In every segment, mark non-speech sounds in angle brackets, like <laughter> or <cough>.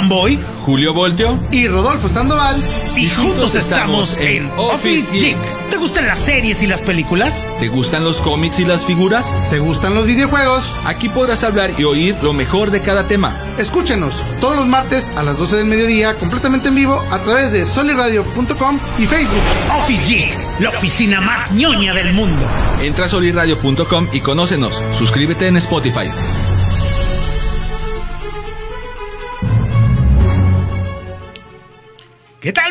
Fanboy Julio Voltio y Rodolfo Sandoval. Y juntos estamos en Office Geek. ¿Te gustan las series y las películas? ¿Te gustan los cómics y las figuras? ¿Te gustan los videojuegos? Aquí podrás hablar y oír lo mejor de cada tema. Escúchenos todos los martes a las 12 del mediodía completamente en vivo a través de soliradio.com y Facebook. Office Geek, la oficina más ñoña del mundo. Entra a soliradio.com y conócenos. Suscríbete en Spotify.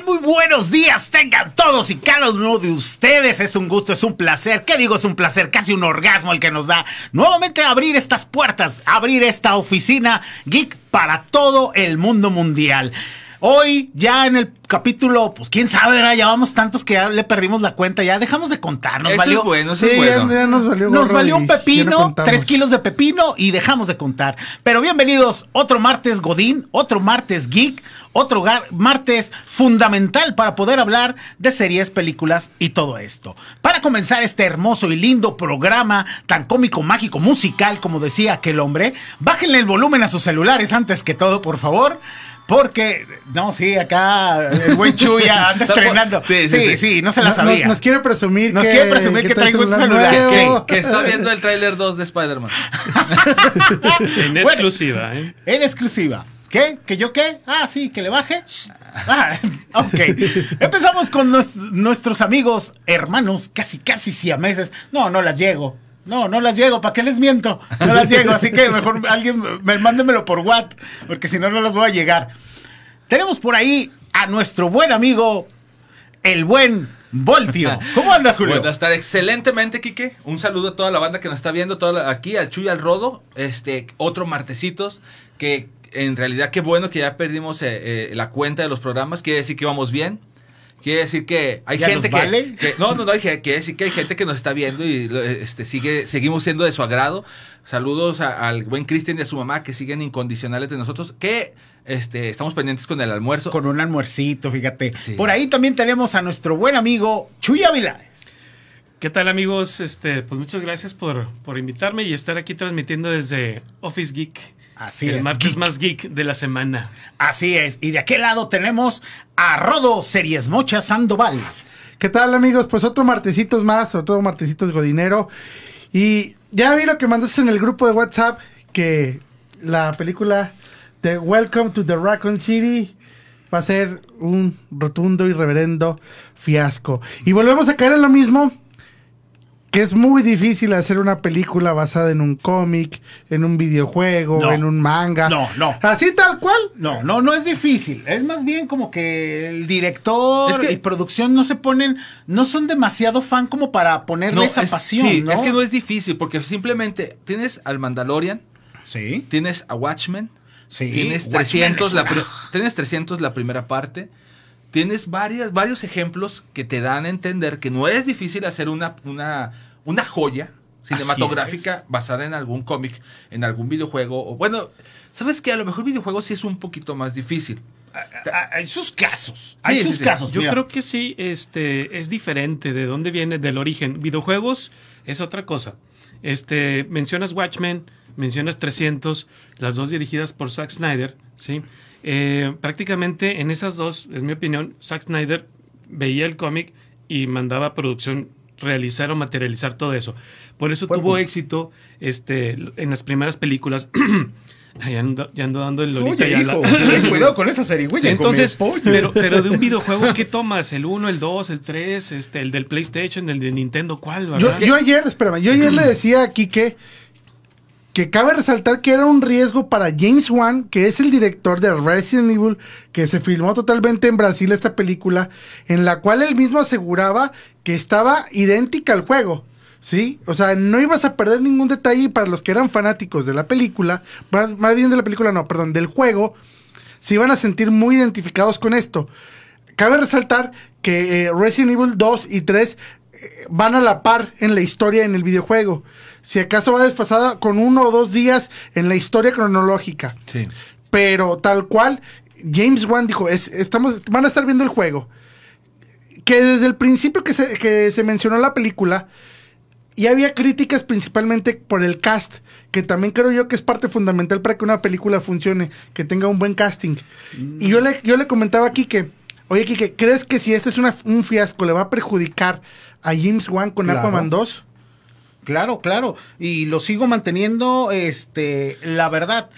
Muy buenos días tengan todos y cada uno de ustedes. Es un gusto, es un placer. ¿Qué digo? Es un placer, casi un orgasmo el que nos da nuevamente abrir estas puertas, abrir esta oficina geek para todo el mundo mundial. Hoy, ya en el capítulo, pues quién sabe, ¿verdad? ya vamos tantos que ya le perdimos la cuenta, ya dejamos de contar. Nos Eso valió, es bueno, eso Sí, es bueno. ya, ya nos valió, nos valió un no pepino, tres kilos de pepino y dejamos de contar. Pero bienvenidos, otro martes Godín, otro martes Geek, otro martes fundamental para poder hablar de series, películas y todo esto. Para comenzar este hermoso y lindo programa tan cómico, mágico, musical, como decía aquel hombre, bájenle el volumen a sus celulares antes que todo, por favor. Porque, no, sí, acá el buen Chuya <laughs> anda estrenando. Sí, Sí, sí, sí, sí. no se la sabía. Nos, nos quiere presumir Nos que, quiere presumir que traigo un celular, nuevo. <laughs> Que está viendo el tráiler 2 de Spider-Man. <laughs> En Bueno. exclusiva, ¿eh? En exclusiva. ¿Qué? ¿Que yo qué? Ah, sí, que le baje. Ah, ok. Empezamos con nues- nuestros amigos, hermanos, casi, casi siameses. No, no las llego. No, no las llego. ¿Para qué les miento? No las llego. Así que mejor alguien me, mándemelo por WhatsApp, porque si no, no las voy a llegar. Tenemos por ahí a nuestro buen amigo, el buen Voltio. <laughs> ¿Cómo andas, Julio? Bueno, estar excelentemente, Quique. Un saludo a toda la banda que nos está viendo, toda la- aquí, al Chuy, al Rodo. Este, otro martesitos, que en realidad qué bueno que ya perdimos eh, eh, la cuenta de los programas. Quiere decir que vamos bien. Quiere decir que hay ¿Ya gente nos que, vale? que- no, no, no, quiere decir que hay gente que nos está viendo y este sigue seguimos siendo de su agrado. Saludos a- al buen Cristian y a su mamá que siguen incondicionales de nosotros, que este estamos pendientes con el almuerzo. Con un almuercito, fíjate. Sí. Por ahí también tenemos a nuestro buen amigo Chuy Ávila. ¿Qué tal amigos? Este, pues muchas gracias por, por invitarme y estar aquí transmitiendo desde Office Geek. Así el es, martes geek. más geek de la semana. Así es. Y de aquel lado tenemos a Rodo Series Mocha Sandoval. ¿Qué tal, amigos? Pues otro martesitos más, otro martesitos godinero. Y ya vi lo que mandaste en el grupo de WhatsApp, que la película de Welcome to the Raccoon City va a ser un rotundo y reverendo fiasco. Y volvemos a caer en lo mismo, que es muy difícil hacer una película basada en un cómic, en un videojuego, No. en un manga. No, no. Así tal cual. No, no, no es difícil. Es más bien como que el director Es que- y producción no se ponen, no son demasiado fan como para ponerle esa es, pasión, sí, ¿no? es que no es difícil porque simplemente tienes al Mandalorian, Sí, tienes a Watchmen, sí. tienes Watchmen 300 es la tienes 300 la primera parte. Tienes varias, varios ejemplos que te dan a entender que no es difícil hacer una, una, una joya cinematográfica basada en algún cómic, en algún videojuego. O, bueno, ¿sabes qué? A lo mejor videojuego sí es un poquito más difícil. Hay sus casos. Hay Sí, sus sí, sí. casos. Yo mira. creo que sí, este, es diferente de dónde viene, del origen. Videojuegos es otra cosa. Este, mencionas Watchmen, mencionas 300, las dos dirigidas por Zack Snyder, ¿sí? Eh, prácticamente en esas dos, es mi opinión, Zack Snyder veía el cómic y mandaba a producción realizar o materializar todo eso. Por eso Buen tuvo punto. éxito este, en las primeras películas. <clears throat> ya, ando, ya ando dando el Lolita Oye, hijo, <laughs> cuidado con esa serie, güey. Sí, entonces, pero, pero de un <laughs> videojuego, ¿qué tomas? ¿El 1, el 2, el 3, este, el del PlayStation, el de Nintendo? ¿Cuál? Yo, yo ayer, espérame, yo ayer le decía a Kike que cabe resaltar que era un riesgo para James Wan, que es el director de Resident Evil, que se filmó totalmente en Brasil esta película, en la cual él mismo aseguraba que estaba idéntica al juego. ¿Sí? O sea, no ibas a perder ningún detalle para los que eran fanáticos de la película, más, más bien de la película, no, perdón, del juego, se iban a sentir muy identificados con esto. Cabe resaltar que eh, Resident Evil 2 y 3 eh, van a la par en la historia en el videojuego. Si acaso va desfasada con uno o dos días en la historia cronológica. Sí. Pero tal cual, James Wan dijo, es, estamos, van a estar viendo el juego. Que desde el principio que se, que se mencionó la película, Y había críticas principalmente por el cast, que también creo yo que es parte fundamental para que una película funcione, que tenga un buen casting. Y yo le, yo le comentaba aquí que, oye, Kike, ¿crees que si este es una- un fiasco le va a perjudicar a James Wan con Claro. Aquaman 2? Claro, claro. Y lo sigo manteniendo, este, la verdad,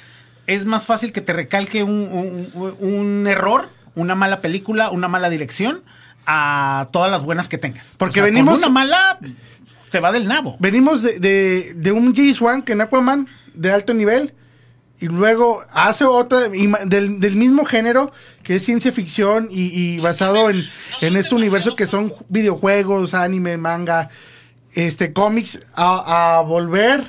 es más fácil que te recalque un, un- un error, una mala película, una mala dirección, a todas las buenas que tengas. Porque O sea, venimos- Con una mala, te va del nabo. Venimos de, de, de un Wan que en Aquaman de alto nivel y luego hace otra del, del mismo género que es ciencia ficción y, y basado en, en este universo que son videojuegos, anime, manga, este cómics a, a volver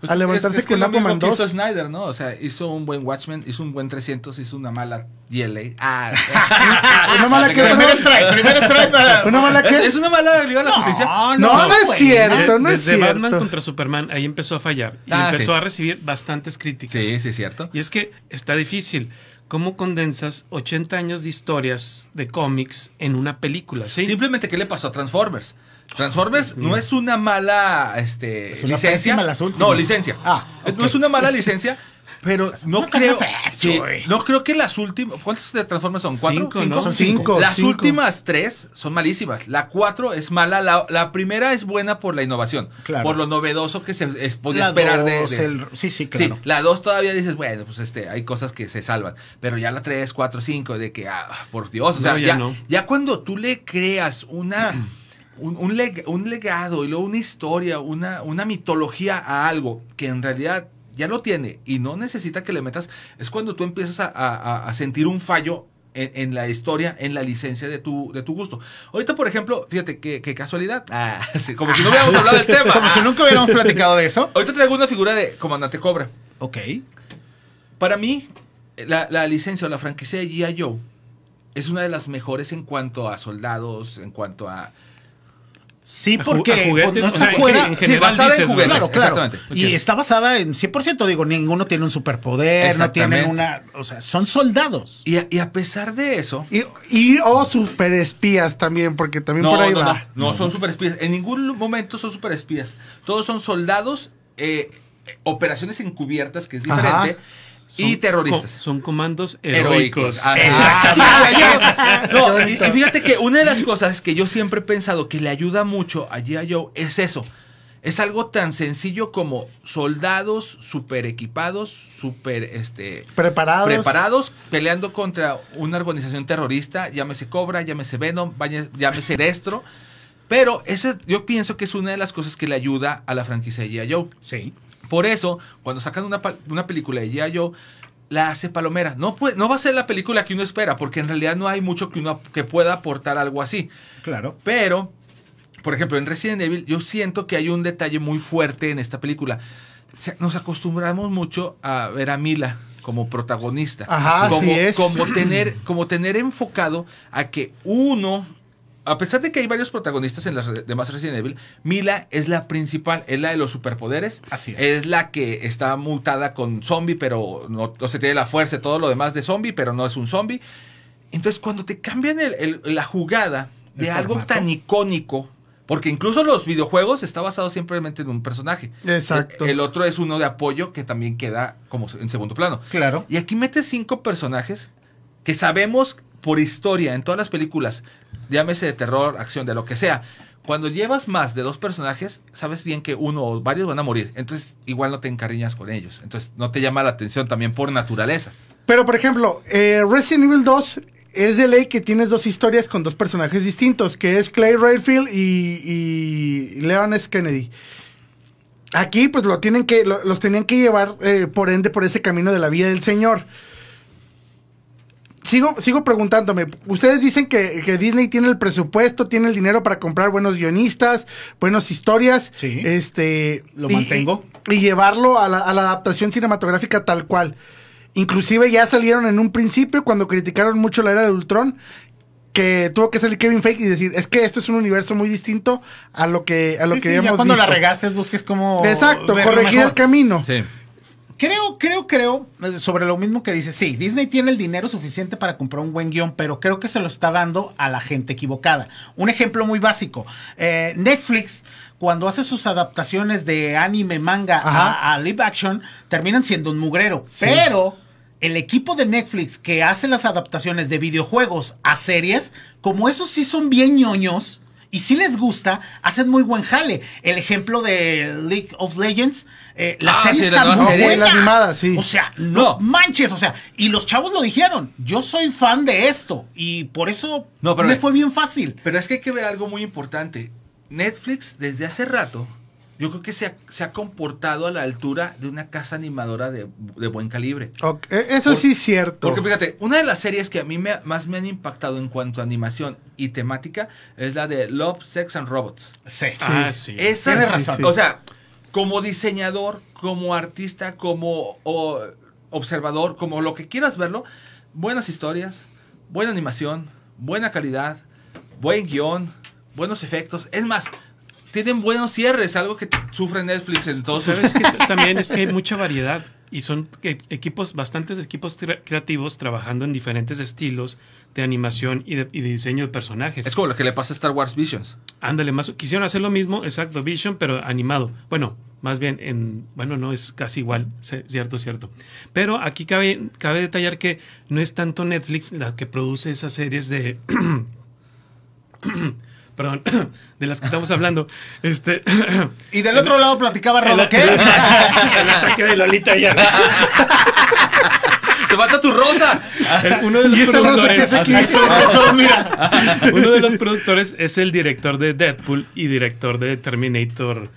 Pues a es- levantarse es que con Aquaman que 2. hizo Snyder, ¿no? O sea, hizo un buen Watchmen, hizo un buen 300, hizo una mala DLA. Ah, <laughs> Una mala que- Primer strike, primer strike para... Una mala que ¿Es, es una mala Liga de la Justicia? no, no, no, es güey. cierto, no es Desde Batman cierto. contra Superman, ahí empezó a fallar. Y Ah, empezó sí. a recibir bastantes críticas. Sí, sí, es cierto. Y es que está difícil. ¿Cómo condensas 80 años de historias de cómics en una película? ¿sí? Simplemente, ¿qué le pasó a Transformers? Transformers no es una mala este, Es una licencia. No, licencia. Ah, No es una mala licencia, pero <laughs> no creo. feas, güey. no creo que las últimas. ¿Cuántos de Transformers son? ¿Cuatro? Cinco, ¿no? Son cinco. Las cinco. últimas tres son malísimas. La cuatro es mala. La, la primera es buena por la innovación. Claro. Por lo novedoso que se es- podía La esperar de- dos, de, el- sí, sí, claro. Sí, la 2 todavía dices, bueno, pues este, hay cosas que se salvan. Pero ya la 3, 4, 5, de que, ah, por Dios, o sea, No, ya ya, no. ya cuando tú le creas una, <clears throat> un, un leg- un legado y luego una historia, una, una mitología a algo que en realidad ya lo tiene y no necesita que le metas, es cuando tú empiezas a, a- a sentir un fallo. En, en la historia, en la licencia de tu, de tu gusto. Ahorita, por ejemplo, fíjate qué, qué casualidad. Ah, <laughs> sí, como si no hubiéramos hablado del tema. Como si nunca hubiéramos platicado de eso. Ahorita traigo una figura de Comandante Cobra. Ok. Para mí, la, la licencia o la franquicia de G.I. Joe es una de las mejores en cuanto a soldados, en cuanto a... Sí, porque a juguetes, no o está sea, en fuera. en general basada en dices. Claro, claro. Y está basada en 100%, digo, ninguno tiene un superpoder, no tienen una, o sea, son soldados. Y a, y a pesar de eso... Y, y o super espías también, porque también No, por ahí no, va. no, no, son super espías. En ningún momento son super espías. Todos son soldados, eh, operaciones encubiertas, que es Ajá. Y Son terroristas. co- son comandos heroicos. heroicos. Ah, <laughs> Qué No, y, fíjate que una de las cosas que yo siempre he pensado que le ayuda mucho a G.I. Joe es eso. Es algo tan sencillo como soldados super equipados, super este, Preparados. preparados, peleando contra una organización terrorista, llámese Cobra, llámese Venom, llámese Destro. Pero ese, yo pienso que es una de las cosas que le ayuda a la franquicia de G.I. Joe. Sí. Por eso, cuando sacan una, una película de G.I. Joe, la hace palomera. No, puede, no va a ser la película que uno espera, porque en realidad no hay mucho que uno que pueda aportar algo así. Claro. Pero, por ejemplo, en Resident Evil, yo siento que hay un detalle muy fuerte en esta película. Nos acostumbramos mucho a ver a Mila como protagonista. Ajá, como, así es. Como tener, como tener enfocado a que uno, a pesar de que hay varios protagonistas en las demás Resident Evil, Mila es la principal, es la de los superpoderes. Así es. Es la que está mutada con zombie, pero no, o sea, tiene la fuerza y todo lo demás de zombie, pero no es un zombie. Entonces, cuando te cambian el- el- la jugada de El algo formato. tan icónico, porque incluso los videojuegos está basado simplemente en un personaje. Exacto. El, el otro es uno de apoyo que también queda como en segundo plano. Claro. Y aquí metes cinco personajes que sabemos por historia en todas las películas, llámese de terror, acción, de lo que sea. Cuando llevas más de dos personajes, sabes bien que uno o varios van a morir. Entonces, igual no te encariñas con ellos. Entonces, no te llama la atención también por naturaleza. Pero, por ejemplo, eh, Resident Evil 2 es de ley que tienes dos historias con dos personajes distintos, que es Clay Redfield y, Leon S. Kennedy. Aquí, pues, lo tienen que, lo- los tenían que llevar, eh, por ende, por ese camino de la vida del Señor. Sigo, sigo preguntándome, ustedes dicen que, que Disney tiene el presupuesto, tiene el dinero para comprar buenos guionistas, buenas historias, Sí. este, Lo y- mantengo. y, y llevarlo a la, a la adaptación cinematográfica tal cual. Inclusive ya salieron en un principio cuando criticaron mucho la era de Ultron que tuvo que salir Kevin Feige y decir es que esto es un universo muy distinto a lo que a lo Sí, que sí, ya habíamos cuando la visto". regaste busques como Exacto, corregir mejor. el camino. Sí. Creo, creo, creo, eh, sobre lo mismo que dice, sí, Disney tiene el dinero suficiente para comprar un buen guion, pero creo que se lo está dando a la gente equivocada. Un ejemplo muy básico, eh, Netflix, cuando hace sus adaptaciones de anime, manga a, a live action, terminan siendo un mugrero, pero el equipo de Netflix que hace las adaptaciones de videojuegos a series, como esos sí son bien ñoños y si les gusta, hacen muy buen jale. El ejemplo de League of Legends, eh, la Ah, serie sí, está la muy serie. buena. La animada, sí. O sea, no, No. manches, o sea, y los chavos lo dijeron, yo soy fan de esto y por eso No, pero me fue bien fácil. Pero es que hay que ver algo muy importante. Netflix, desde hace rato, yo creo que se ha, se ha comportado a la altura de una casa animadora de, de buen calibre. Eh, Eso Por- sí es cierto. Porque fíjate, una de las series que a mí me- más me han impactado en cuanto a animación y temática es la de Love, Sex and Robots. Sí. Ah, sí. Esa, Tienes razón. sí. O sea, como diseñador, como artista, como o, observador, como lo que quieras verlo, buenas historias, buena animación, buena calidad, buen guion, buenos efectos. Es más, tienen buenos cierres, algo que sufre Netflix en todos sus... ¿Sabes que También es que hay mucha variedad y son que- equipos, bastantes equipos cre- creativos trabajando en diferentes estilos de animación y de, y de diseño de personajes. Es como lo que le pasa a Star Wars Visions. Ándale, más quisieron hacer lo mismo, exacto, Vision, pero animado. Bueno, más bien en, bueno, no es casi igual, cierto, cierto. Pero aquí cabe, cabe detallar que no es tanto Netflix la que produce esas series de, <clears throat> <coughs> perdón, <coughs> de las que estamos hablando. Este, <coughs> Y del otro lado platicaba Rodo, <laughs> el, ¿qué? el ataque de Lolita ya. ¡Te falta tu rosa! Uno de los ¿Y esta rosa que productores- es aquí? Eso, mira. Uno de los productores es el director de Deadpool y director de Terminator.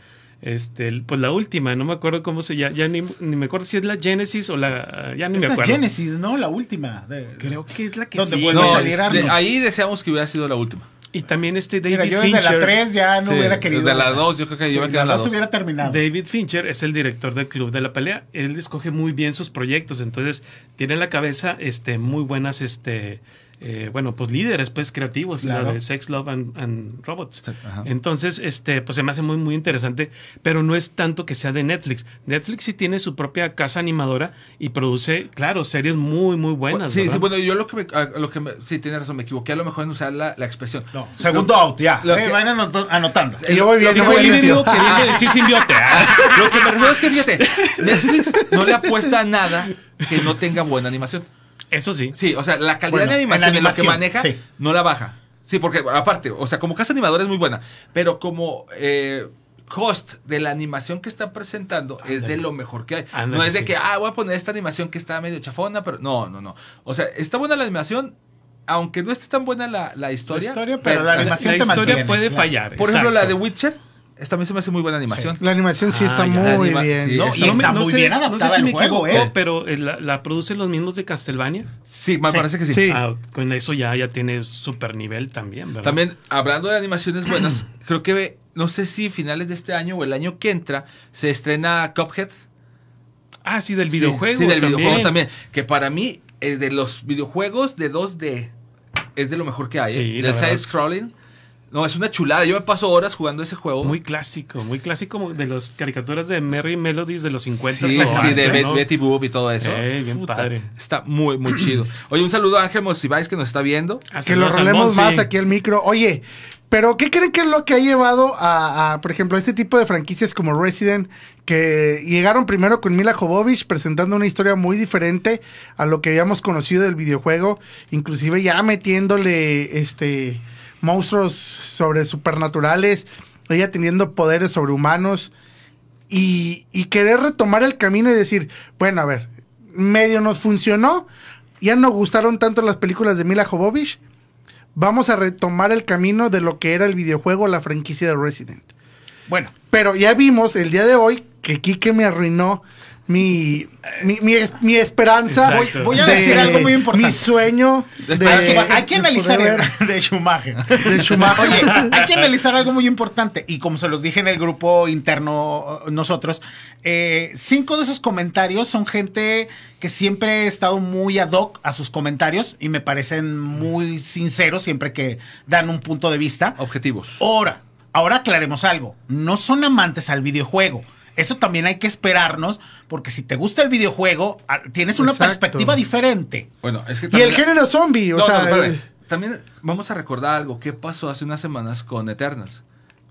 Este, pues la última, no me acuerdo cómo se llama, ya ni, ni me acuerdo si es la Genesis o la, ya ni me acuerdo. Genesis, ¿no? La última. de- Creo que es la que sí. No, a de- ahí deseamos que hubiera sido la última. Y también este David Mira, yo desde Fincher. la 3 ya no Sí, hubiera querido. desde la 2 yo creo que yo me la en la 2 dos. hubiera terminado. David Fincher es el director del Club de la Pelea. Él escoge muy bien sus proyectos, entonces tiene en la cabeza este, muy buenas, este, eh, bueno, pues líderes pues creativos, la Claro. de Sex, Love and, and Robots. Ajá. Entonces, este, pues se me hace muy, muy interesante, pero no es tanto que sea de Netflix. Netflix sí tiene su propia casa animadora y produce, claro, series muy, muy buenas. sí, sí, bueno, yo lo que me, lo que me- sí, tiene razón, me equivoqué a lo mejor en usar la, la expresión. No, segundo out, ya. lo Eh, que- vayan anot- anotando. Y yo voy Lo que limpio, tío. queriendo decir simbiote. ah. Lo que me refiero es que, fíjate, <laughs> Netflix no le apuesta a nada que no tenga buena animación. Eso sí. Sí, o sea, la calidad Bueno, de animación en en, lo que animación, maneja sí. no la baja. Sí, porque aparte, o sea, como casa animadora es muy buena, pero como eh, host de la animación que está presentando es de lo mejor que hay. no es de sí. que, ah, voy a poner esta animación que está medio chafona, pero no, no, no. O sea, está buena la animación, aunque no esté tan buena la, la historia. historia, pero la La, animación la te historia mantiene, puede claro. fallar. Por ejemplo, la de. Witcher, esta a mí se me hace muy buena animación. La animación sí Ah, está ya. muy Anima- bien. sí, No, está- y está muy sé- bien no sé adaptada si al me juego, equivoco, ¿eh? pero eh, la, la producen los mismos de Castlevania. Sí, me Sí. parece que sí. Sí. Ah, con eso ya, ya tiene super nivel también, ¿verdad? También, hablando de animaciones buenas, <clears throat> creo que no sé si finales de este año o el año que entra se estrena Cuphead. Ah, sí, del videojuego. Sí, del también. videojuego también. Que para mí, eh, de los videojuegos de 2D, es de lo mejor que hay. ¿eh? Del side-scrolling. No, es una chulada. Yo me paso horas jugando ese juego. Muy clásico, muy clásico de las caricaturas de Merry Melodies de los 50. Sí, sí, de antes, Bet- ¿no? Betty Boop y todo eso. Eh, bien padre. Está muy, muy chido. Oye, un saludo a Ángel Monsiváis que nos está viendo. Ah, Que lo rolemos Monsi. más aquí al micro. Oye, pero ¿qué creen que es lo que ha llevado a, a, por ejemplo, este tipo de franquicias como Resident, que llegaron primero con Mila Jovovich presentando una historia muy diferente a lo que habíamos conocido del videojuego, inclusive ya metiéndole este monstruos sobre supernaturales, ella teniendo poderes sobrehumanos y, y querer retomar el camino y decir, bueno, a ver, medio nos funcionó, ya no gustaron tanto las películas de Mila Jovovich, vamos a retomar el camino de lo que era el videojuego, la franquicia de Resident. Bueno, Pero ya vimos el día de hoy que Kike me arruinó mi, mi, mi es- mi esperanza. Voy- voy a decir algo muy importante. Mi sueño de, hay, que, hay que de analizar <laughs> de Schumacher. de Schumacher. Oye, hay que analizar algo muy importante. Y como se los dije en el grupo interno eh, nosotros, eh, cinco de esos comentarios son gente que siempre ha estado muy ad hoc a sus comentarios y me parecen muy sinceros siempre que dan un punto de vista. Objetivos. Ahora, ahora aclaremos algo. No son amantes al videojuego. Eso también hay que esperarnos, porque si te gusta el videojuego, ah, tienes una Exacto. perspectiva diferente. Bueno, es que Y también- el género zombie, o No, no, sea, espérame. eh, También vamos a recordar algo. ¿Qué pasó hace unas semanas con Eternals?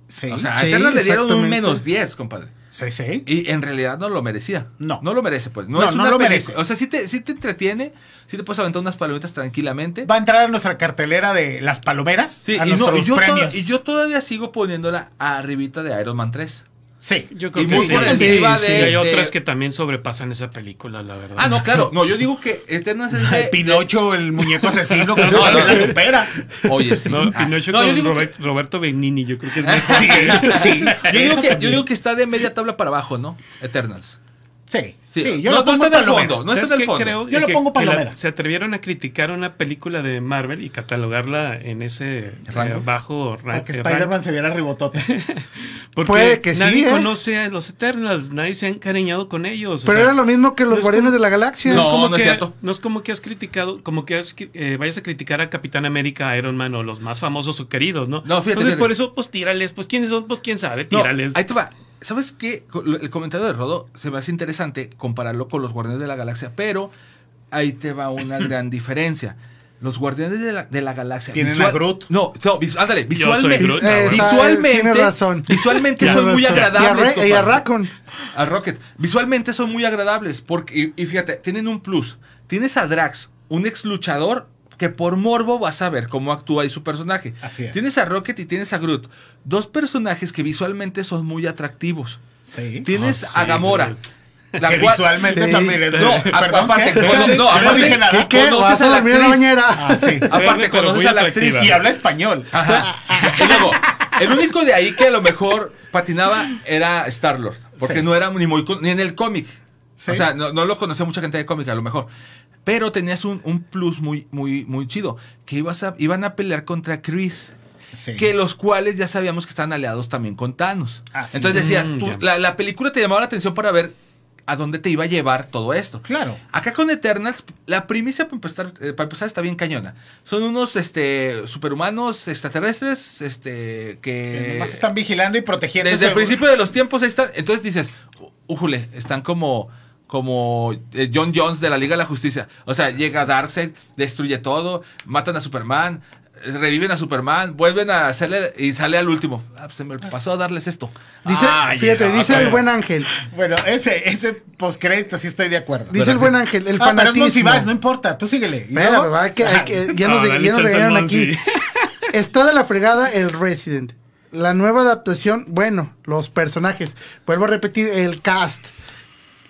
Sí, O sea, a Sí, Eternals le dieron un menos 10, compadre. sí, sí. Y en realidad no lo merecía. No. No lo merece, pues. No, No, es no lo merece. O sea, sí te, sí te entretiene, sí te puedes aventar unas palomitas tranquilamente. Va a entrar a nuestra cartelera de las palomeras, Sí, a y, no- y yo premios. y yo todavía sigo poniéndola arribita de Iron Man 3. Sí, Yo creo Y que muy sí. por Sí, encima sí. de... Y hay de- otras que también sobrepasan esa película, la verdad. Ah, no, claro. No, yo digo que Eternals es <laughs> de... Pinocho, el muñeco asesino, que No, <laughs> no, no. la supera. Oye, sí. No, Ah, Pinocho no, yo con digo que- Robert- Roberto Benigni, yo creo que es <laughs> mejor. Sí, sí. Yo digo, que, yo digo que está de media tabla para abajo, ¿no? Eternals. Sí, Sí, sí, yo no, lo no pongo está en el palomera. fondo, no está ¿Sabes en el fondo. Creo Yo lo que- pongo que la- palomera. se atrevieron a criticar una película de Marvel y catalogarla en ese ¿Rango? eh, bajo ra- Para que eh, Spider-Man rango. se viera ribotote. <laughs> Porque Puede que sí, nadie ¿eh? conoce a los Eternals, nadie se ha encariñado con ellos. o pero sea, era lo mismo que los no es Guardianes como- de la Galaxia. no, es No, como no es que, cierto. no es como que has criticado, como que has, eh, vayas a criticar a Capitán América, a Iron Man o los más famosos o queridos, ¿no? No, fíjate, Entonces fíjate. por eso, pues tírales, pues quiénes son, pues quién sabe, No, tírales. ahí te va. ¿Sabes qué? El comentario de Rodo se me hace interesante compararlo con los Guardianes de la Galaxia, pero ahí te va una <laughs> gran diferencia. Los Guardianes de la, de la Galaxia. Tienen a Groot. No, ándale, Yo soy visualmente. Groot, Eh, esa- visualmente. tiene razón. Visualmente son muy agradables. Y a, y a. Raccoon. A Rocket. Visualmente son muy agradables. Porque, y, y fíjate, tienen un plus. Tienes a Drax, un ex luchador que por morbo vas a ver cómo actúa ahí su personaje. Así es. Tienes a Rocket y tienes a Groot. Dos personajes que visualmente son muy atractivos. Sí. Tienes Oh, sí, a Gamora. Groot. La que cual- visualmente Sí. también es... No, Perdón, aparte, ¿qué? no, aparte- dije nada. ¿Qué, qué? conoces ¿Vas a a la en la actriz. bañera? Ah, sí. Aparte, conoces a la actriz. Y habla español. Ajá. Y luego, el único de ahí que a lo mejor patinaba era Star-Lord. Porque Sí. no era ni, muy, ni en el cómic. Sí. O sea, no, no lo conocía mucha gente de cómic a lo mejor. Pero tenías un, un plus muy, muy, muy chido. Que ibas a, iban a pelear contra Chris. Sí. Que los cuales ya sabíamos que estaban aliados también con Thanos. Así Entonces decías, tú- Mm, la, la película te llamaba la atención para ver a dónde te iba a llevar todo esto. Claro. Acá con Eternals, la primicia para empezar, eh, para empezar está bien cañona. Son unos este, superhumanos extraterrestres este, Que nomás están vigilando y protegiendo. Desde el principio de los tiempos ahí están. Entonces dices, újule, están como como eh, John Jones de la Liga de la Justicia. O sea, llega Darkseid, destruye todo, matan a Superman, reviven a Superman, vuelven a hacerle y sale al último. Ah, pues se me pasó a darles esto. Dice, Ah, fíjate, ya, dice el buen ángel. Bueno, ese, ese postcrédito sí estoy de acuerdo. Dice el buen ángel, el ah, pero es fanatismo. Monsiváis, no importa, tú síguele. ¿Y Espera, luego? hay que- hay que- <laughs> ya nos, No, ya regañaron Monsi. aquí. <laughs> Está de la fregada el Resident. La nueva adaptación, bueno, los personajes. Vuelvo a repetir, el cast.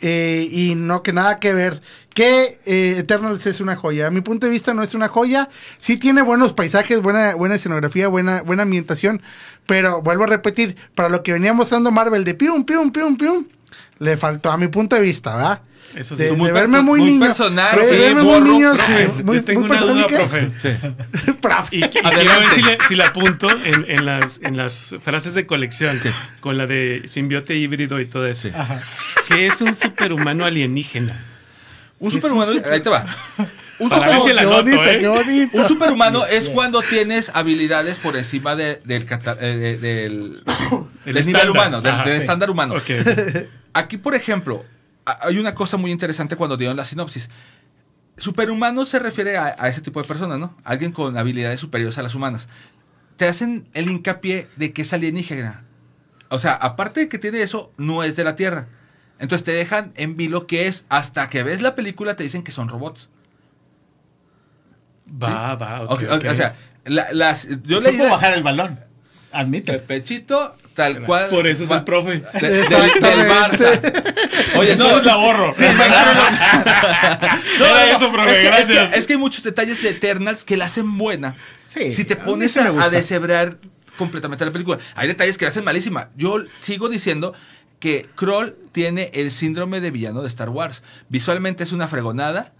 Eh, y no que nada que ver. Que eh, Eternals es una joya. A mi punto de vista no es una joya. Sí tiene buenos paisajes, buena, buena escenografía, buena, buena ambientación. Pero vuelvo a repetir, para lo que venía mostrando Marvel de pium, pium, pium, pium, le faltó a mi punto de vista, ¿verdad? Eso sí. de, muy de verme muy, muy niño. personal, de sí, verme muy niño, profe. sí, muy, Yo tengo muy una duda, personal, ¿y qué? profe. Prof. Y, y quiero ver si, le- si la apunto en, en las, en las frases de colección, con la de simbiote híbrido y todo eso. Ajá. Que es un superhumano alienígena. Un superhumano, ahí te va. Un, Para superhumano- si noto, bonito, ¿eh? un superhumano es cuando tienes habilidades por encima de- del, cata- eh, de- del, <coughs> El del nivel estándar. humano, del, Ajá, del sí. estándar humano. Ok. Aquí, por ejemplo, hay una cosa muy interesante cuando dieron la sinopsis. Superhumano se refiere a, a ese tipo de personas, ¿no? Alguien con habilidades superiores a las humanas. Te hacen el hincapié de que es alienígena. O sea, aparte de que tiene eso, no es de la Tierra. Entonces te dejan en vilo que es, hasta que ves la película te dicen que son robots. Va, va, ok, o- ok. O sea, la- las, yo la- bajar el balón. el Admite. pechito tal cual. Por eso es el profe. de- del- del. Barça. Oye, no, la borro. <laughs> No, no, eso, profe, es que, es que- gracias. es que hay muchos detalles de Eternals que la hacen buena. Sí, Si te pones a, a deshebrar completamente la película. Hay detalles que la hacen malísima. Yo sigo diciendo que Kroll tiene el síndrome de villano de Star Wars. Visualmente es una fregonada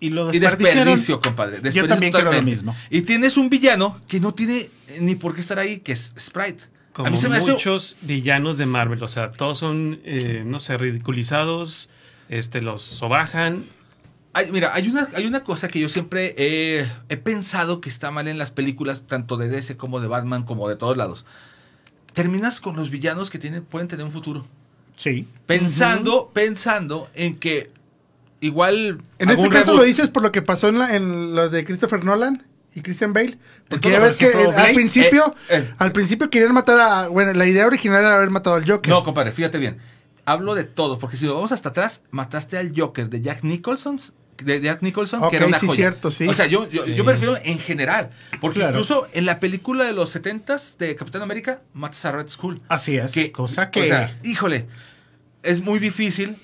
Y lo y desperdicio, compadre. Yo Desperdicio también creo lo mismo. Y tienes un villano que no tiene ni por qué estar ahí, que es Sprite. Como a mí se me hace muchos villanos de Marvel, o sea, todos son, eh, no sé, ridiculizados, este, los sobajan. Hay- mira, hay una, hay una cosa que yo siempre he, he pensado que está mal en las películas, tanto de DC como de Batman, como de todos lados. Terminas con los villanos que tienen, pueden tener un futuro. Sí. pensando, pensando en que igual En este caso reboot. lo dices por lo que pasó en, la, en lo de Christopher Nolan y Christian Bale. Porque ya ves que eh, al principio, eh, eh. al principio querían matar a. Bueno, la idea original era haber matado al Joker. No, compadre, fíjate bien. Hablo de todos, porque si nos vamos hasta atrás, mataste al Joker de Jack Nicholson, de Jack Nicholson, que era una sí, joya. cierto, sí. O sea, yo, yo, Sí. yo me refiero en general, porque Claro. incluso en la película de los 70s de Capitán América, matas a Red Skull. Así es. Que, cosa que. O sea, híjole, es muy difícil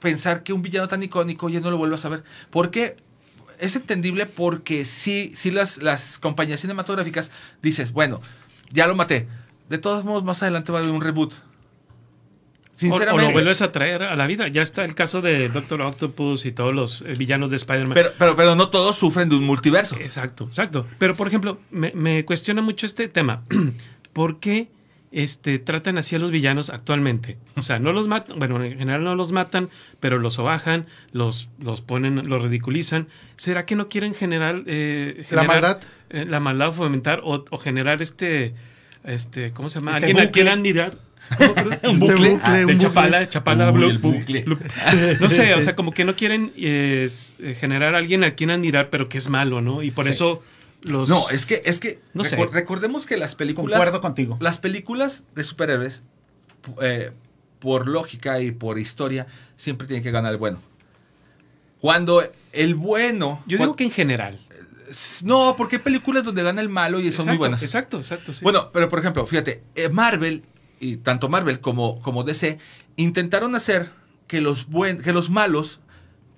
pensar que un villano tan icónico ya no lo vuelvas a ver. Porque es entendible porque sí, sí las, las compañías cinematográficas dices, bueno, ya lo maté. De todos modos, más adelante va a haber un reboot. O, o Sinceramente. lo vuelves a traer a la vida. Ya está el caso de Doctor Octopus y todos los eh, villanos de Spider-Man. pero, pero, pero no todos sufren de un multiverso. Exacto, exacto. Pero, por ejemplo, me, me cuestiona mucho este tema. <clears throat> ¿Por qué este, tratan así a los villanos actualmente? O sea, no los matan, bueno, en general no los matan, pero los sobajan, los, los ponen, los ridiculizan. ¿Será que no quieren generar... eh, La maldad. eh, la maldad o fomentar o, o generar este... Este, ¿cómo se llama? Este Alguien a bucle. quien admirar. ¿Cómo, perdón? <laughs> Este bucle, Ah, un de bucle. Chapala, Chapala, Uy, blu- el bu- bucle. No sé, o sea, como que no quieren eh, eh, generar a alguien a quien admirar, pero que es malo, ¿no? Y por Sí. eso los... No, es que, es que No sé. recor- recordemos que las películas. Concuerdo contigo. Las películas de superhéroes, eh, por lógica y por historia, siempre tienen que ganar el bueno. Cuando el bueno. Yo digo que en general. No, porque hay películas donde gana el malo y son exacto, muy buenas. Exacto, exacto. sí. Bueno, pero por ejemplo, fíjate, eh, Marvel, y tanto Marvel como, como DC, intentaron hacer que los, buen, que los malos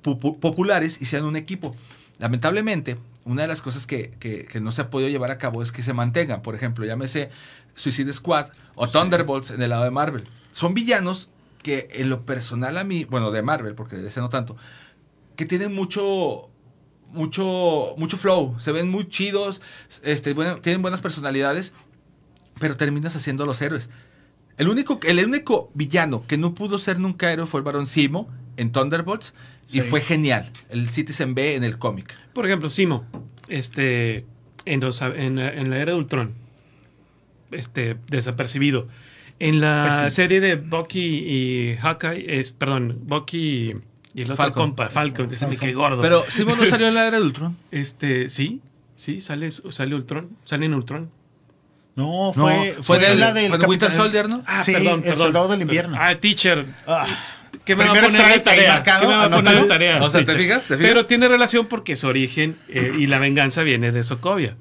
pu- pu- populares hicieran un equipo. Lamentablemente, una de las cosas que, que- que no se ha podido llevar a cabo es que se mantengan. Por ejemplo, llámese Suicide Squad o Thunderbolts en el lado de Marvel. Son villanos que en lo personal a mí, bueno, de Marvel, porque de DC no tanto, que tienen mucho mucho mucho flow, se ven muy chidos, este, bueno, tienen buenas personalidades, pero terminas haciendo los héroes. El único, el único villano que no pudo ser nunca héroe fue el Barón Simo en Thunderbolts y fue genial. El Citizen B en el cómic. Por ejemplo, Simo, este, en, los- en, la- en la era de Ultron, este, desapercibido. En la Pues sí. serie de Bucky y Hawkeye, es, perdón, Bucky y el otro Falcon. compa, Falcon, ese me cae gordo. Pero Simo no salió en la era de Ultron. <laughs> este, sí, sí, sale, sale Ultron, sale en Ultron. No, fue, No, fue fue del- la del fue de Winter Soldier, ¿no? Ah, sí, perdón, el perdón. soldado del invierno. Ah, teacher. Ah, ¿Qué me va a poner de tarea? marcado, ¿Qué me va a poner de anótalo. tarea? O sea, ¿te teacher? fijas? ¿Te fijas? Pero tiene relación porque su origen eh, y la venganza viene de Sokovia.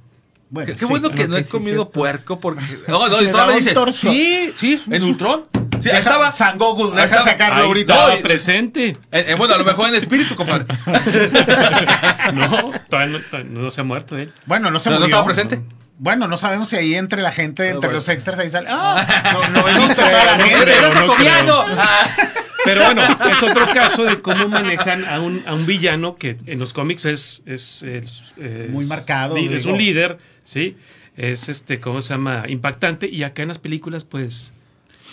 bueno, Qué, qué sí. bueno que no he sí, comido cierto. puerco porque... <laughs> No, no, y dice, torso. sí, sí, en Ultron. Sí, Deja- estaba. San Goku, deja estaba. sacarlo Ahí ahorita. estaba No, presente. Eh, eh, bueno, a lo mejor en espíritu, compadre. <laughs> No, todavía no, todavía no se ha muerto él. Bueno, no se ¿No, no murió. estaba presente? Bueno, no sabemos si ahí entre la gente, entre bueno. los extras, ahí sale. <laughs> ¡Ah! No, no no gente. creo, ¡Era no creo. Ah. Pero bueno, es otro caso de cómo manejan a un, a un villano que en los cómics es, es, es, eh, Muy marcado, Es digo. un líder, ¿sí? Es este, ¿cómo se llama? Impactante. Y acá en las películas, pues,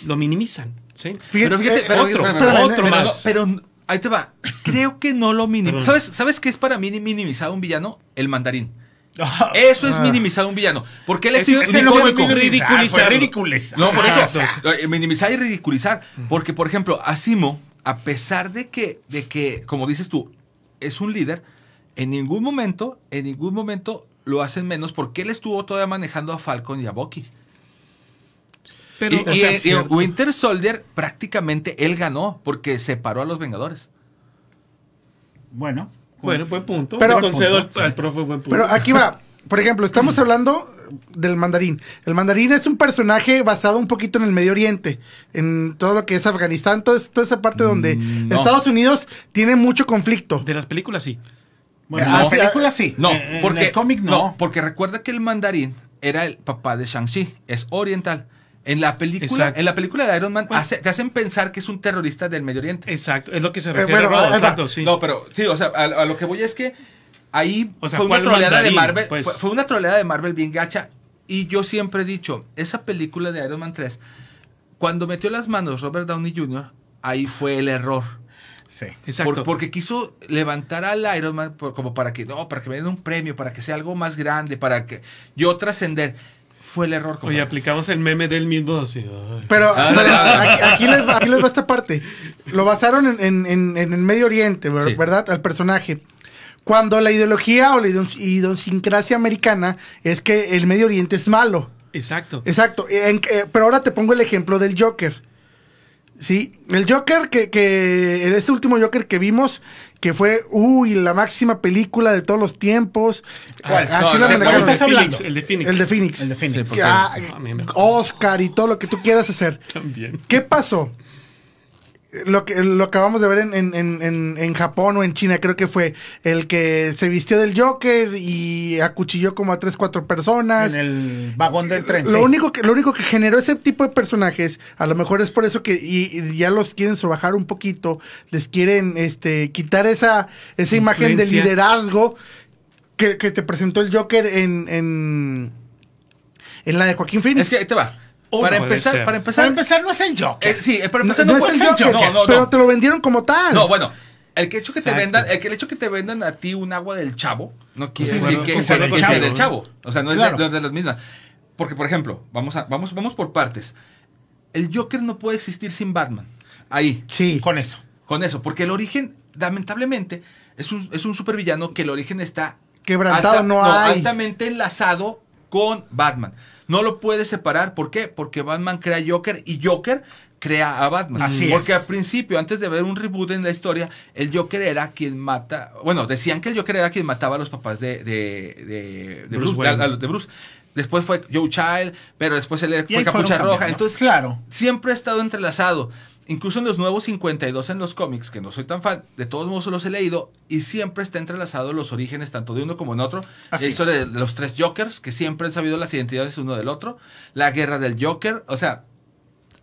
lo minimizan, ¿sí? Fíjate, Pero fíjate, eh, pero, otro, pero- espérame, pero- otro más. pero ahí te va. Creo que no lo minimiza. Perdón. ¿Sabes, ¿Sabes qué es para mí minimizar a un villano? El mandarín. Ah, <laughs> Eso es Ah. minimizar a un villano. Porque él es icónico. minimizar. ridiculizar. No, por eso, Exacto. eh, minimizar y ridiculizar. Porque, por ejemplo, Asimo, a pesar de que, de que, como dices tú, es un líder, en ningún momento, en ningún momento lo hacen menos porque él estuvo todavía manejando a Falcon y a Bucky. Pero, y, o y sea. Winter Soldier prácticamente él ganó porque separó a los Vengadores. Bueno. Bueno, buen punto. Pero- Le concedo punto, al, profe buen punto. Pero aquí va. Por ejemplo, estamos hablando del mandarín. El mandarín es un personaje basado un poquito en el Medio Oriente, en todo lo que es Afganistán, toda esa parte donde Mm, no. Estados Unidos tiene mucho conflicto. de las películas, sí. Bueno, Ah, la sí, película sí. No, en porque el cómic no. porque recuerda que el mandarín era el papá de Shang-Chi, es oriental. En la película, Exacto. en la película de Iron Man Bueno. hace- te hacen pensar que es un terrorista del Medio Oriente. Exacto, es lo que se Eh, refiere bueno, va. exacto, sí. No, pero sí, o sea, a, a lo que voy es que ahí O sea, fue una ¿cuál troleada de? Marvel, Pues- fue, fue una troleada de Marvel bien gacha y yo siempre he dicho, esa película de Iron Man 3 cuando metió las manos Robert Downey Jr., ahí fue el error. Sí. Exacto. Por- porque quiso levantar al Iron Man por- como para que, no, para que me den un premio, para que sea algo más grande, para que yo trascender. Fue el error. Oye, compadre. aplicamos el meme del mismo. Así. Pero, Ah, pero aquí, aquí les va, aquí les va esta parte. Lo basaron en, en- en- en el Medio Oriente, Sí. ¿verdad? Al personaje. Cuando la ideología o la idiosincrasia americana es que el Medio Oriente es malo. Exacto. Exacto. En- eh, pero ahora te pongo el ejemplo del Joker. Sí, el Joker que, que este último Joker que vimos, que fue, uy, la máxima película de todos los tiempos. ¿Cuál? Así No, la ¿de el, cuál manejaron. de estás Phoenix, hablando? el de Phoenix. El de Phoenix. El de Phoenix. Sí, ah, Oscar y todo lo que tú quieras hacer. También. ¿Qué pasó? Lo que lo acabamos de ver en, en- en- en- en Japón o en China, creo que fue el que se vistió del Joker y acuchilló como a tres, cuatro personas. En el vagón del tren. Lo sí. único que lo único que generó ese tipo de personajes, a lo mejor es por eso que y, y ya los quieren sobajar un poquito, les quieren este quitar esa esa imagen de liderazgo que, que te presentó el Joker en en en la de Joaquín Phoenix. Es que ahí te va. Uno para empezar, para empezar. Para empezar, no es el Joker. eh, sí, eh, para no, empezar no no, es ser Joker, No, no, pero te lo vendieron como tal. No, bueno. El que hecho que te vendan, el, que el hecho que te vendan a ti un agua del chavo, no quiere Sí, decir que, sea del que sea chavo, del ¿no? chavo. O sea, no es, de- Claro. de, las mismas. Porque, por ejemplo, vamos a, vamos, vamos por partes. El Joker no puede existir sin Batman. Ahí, Sí. Con eso. con eso. Porque el origen, lamentablemente, es un, es un supervillano que el origen está Quebrantado, no hay. altamente enlazado con Batman. No lo puedes separar. ¿Por qué? Porque Batman crea Joker y Joker crea a Batman. Así Porque es. al principio, antes de ver un reboot en la historia, el Joker era quien mata. Bueno, decían que el Joker era quien mataba a los papás de, de, de, de Bruce Bruce, Wayne. a- a los de Bruce. Después fue Joe Child, pero después él fue Capucha Roja. cambiando. Entonces, Claro. siempre ha estado entrelazado. Incluso en los nuevos 52 en los cómics, que no soy tan fan, de todos modos los he leído, y siempre está entrelazado los orígenes tanto de uno como en otro. Así la historia es. de, los tres Jokers, que siempre han sabido las identidades uno del otro. La guerra del Joker, o sea,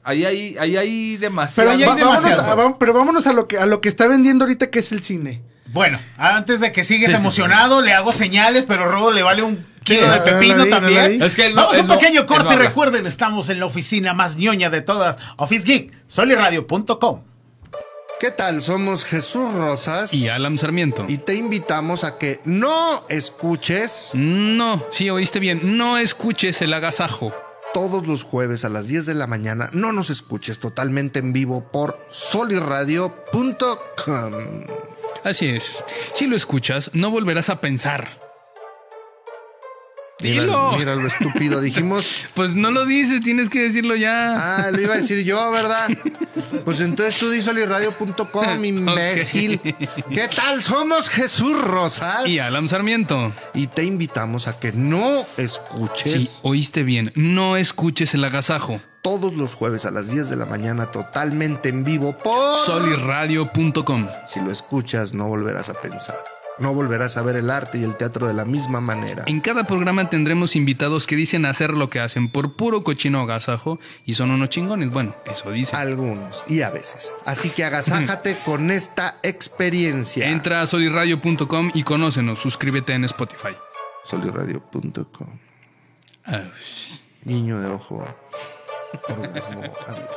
ahí hay, ahí hay demasiado. Pero, ahí hay vámonos a, pero vámonos a lo que a lo que está vendiendo ahorita que es el cine. Bueno, antes de que sigues Sí, sí, emocionado, le hago señales, pero Rodo le vale un kilo de no, pepino no, no, también. no, Es que él no- Vamos a un pequeño corte. Recuerden, estamos en la oficina más ñoña de todas, Office Geek, soliradio.com. ¿Qué tal? Somos Jesús Rosas. Y Alan Sarmiento. Y te invitamos a que no escuches No, sí, oíste bien. No escuches el agasajo. todos los jueves a las 10 de la mañana. No nos escuches totalmente en vivo por soliradio.com. Así es. Si lo escuchas, no volverás a pensar. Dilo. mira lo estúpido. Dijimos, <laughs> Pues no lo dices, tienes que decirlo ya. ah, lo iba a decir yo, ¿verdad? <laughs> Pues entonces tú di soliradio.com, <laughs> imbécil. ¿Qué tal? Somos Jesús Rosas. Y Alan Sarmiento. Y te invitamos a que no escuches. Sí, oíste bien. No escuches el agasajo. todos los jueves a las 10 de la mañana totalmente en vivo por... Soliradio.com. Si lo escuchas no volverás a pensar. No volverás a ver el arte y el teatro de la misma manera. En cada programa tendremos invitados que dicen hacer lo que hacen por puro cochino agasajo y son unos chingones. Bueno, eso dicen. Algunos y a veces. Así que agasájate <laughs> con esta experiencia. Entra a soliradio.com y conócenos. Suscríbete en Spotify. Soliradio.com. Ah, Niño de ojo. Orgasmo. Adiós.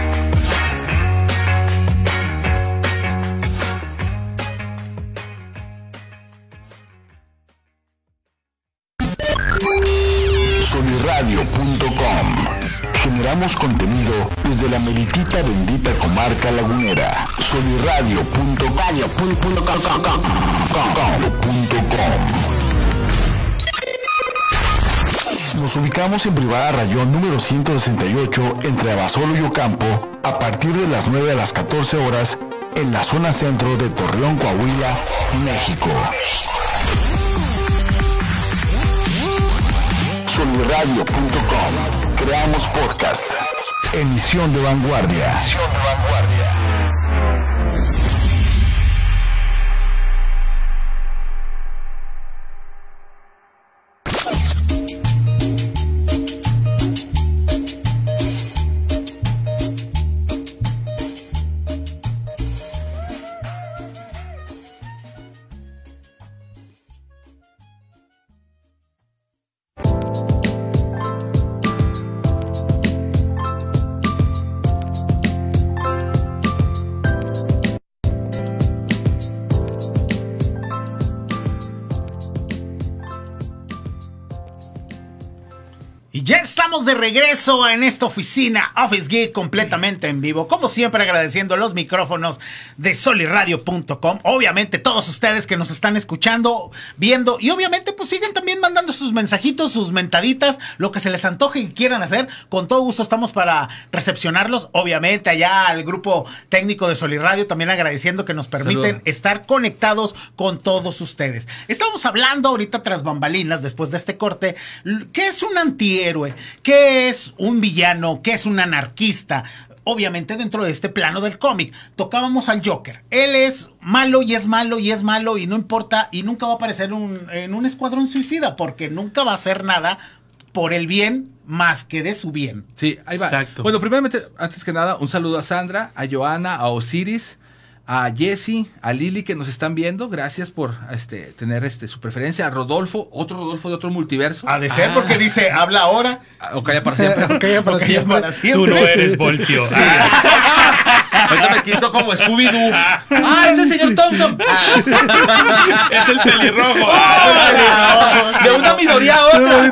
Soliradio.com. Generamos contenido desde la meritita bendita comarca lagunera. Soliradio.com. Nos ubicamos en Privada Rayón número 168 entre Abasolo y Ocampo a partir de las 9 a las 14 horas en la zona centro de Torreón, Coahuila, México. Soliradio.com. Creamos podcast. Emisión de vanguardia. Y estamos de regreso en esta oficina Office Geek completamente en vivo. Como siempre agradeciendo los micrófonos de soliradio.com. Obviamente todos ustedes que nos están escuchando, viendo y obviamente pues sigan también mandando sus mensajitos, sus mentaditas, lo que se les antoje y quieran hacer. Con todo gusto estamos para recepcionarlos. Obviamente allá al grupo técnico de Soliradio también agradeciendo que nos permiten estar conectados con todos ustedes. Estamos hablando ahorita tras bambalinas, después de este corte, ¿qué es un antihéroe? ¿Qué es un villano? ¿Qué es un anarquista? Obviamente dentro de este plano del cómic, tocábamos al Joker. Él es malo y es malo y es malo y no importa y nunca va a aparecer un- en un escuadrón suicida porque nunca va a hacer nada por el bien más que de su bien. Sí, ahí va. Exacto. Bueno, primeramente, antes que nada, un saludo a Sandra, a Joana, a Osiris, a Jesse, a Lili que nos están viendo. Gracias por este, tener este, su preferencia. A Rodolfo, otro Rodolfo de otro multiverso. Ha de ser Ah. porque dice, habla ahora. Ah, O calla para siempre. <laughs> Ok, ya para siempre. para siempre. Tú no eres Voltio. <laughs> Ahorita me quito como Scooby-Doo. ¡Ah, es el señor Thompson! <laughs> es el pelirrojo. De una minoría a otra.